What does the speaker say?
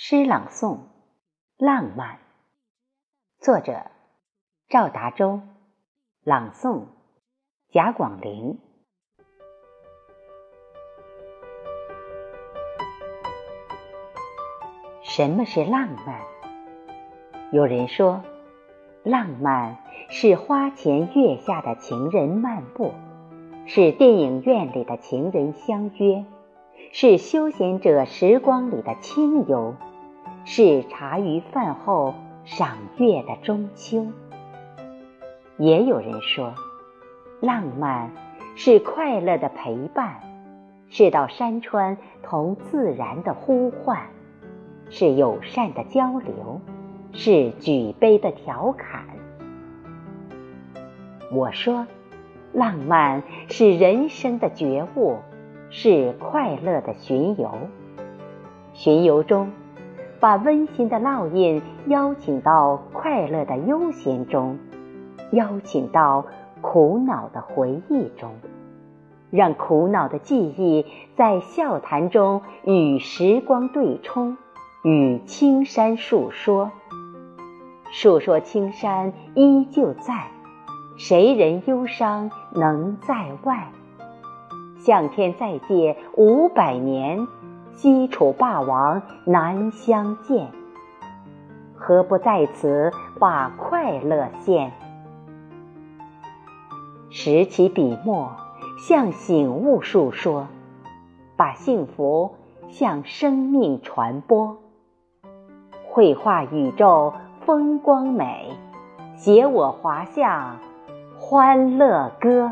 诗朗诵《浪漫》，作者赵达洲，朗诵贾广林。什么是浪漫？有人说，浪漫是花前月下的情人漫步，是电影院里的情人相约，是休闲者时光里的清游。是茶余饭后赏月的中秋。也有人说，浪漫是快乐的陪伴，是到山川同自然的呼唤，是友善的交流，是举杯的调侃。我说，浪漫是人生的觉悟，是快乐的巡游。巡游中。把温馨的烙印邀请到快乐的悠闲中，邀请到苦恼的回忆中，让苦恼的记忆在笑谈中与时光对冲，与青山诉说。诉说青山依旧在，谁人忧伤能在外？向天再借五百年。西楚霸王难相见，何不在此把快乐献？拾起笔墨，向醒悟述说，把幸福向生命传播。绘画宇宙风光美，写我华夏欢乐歌。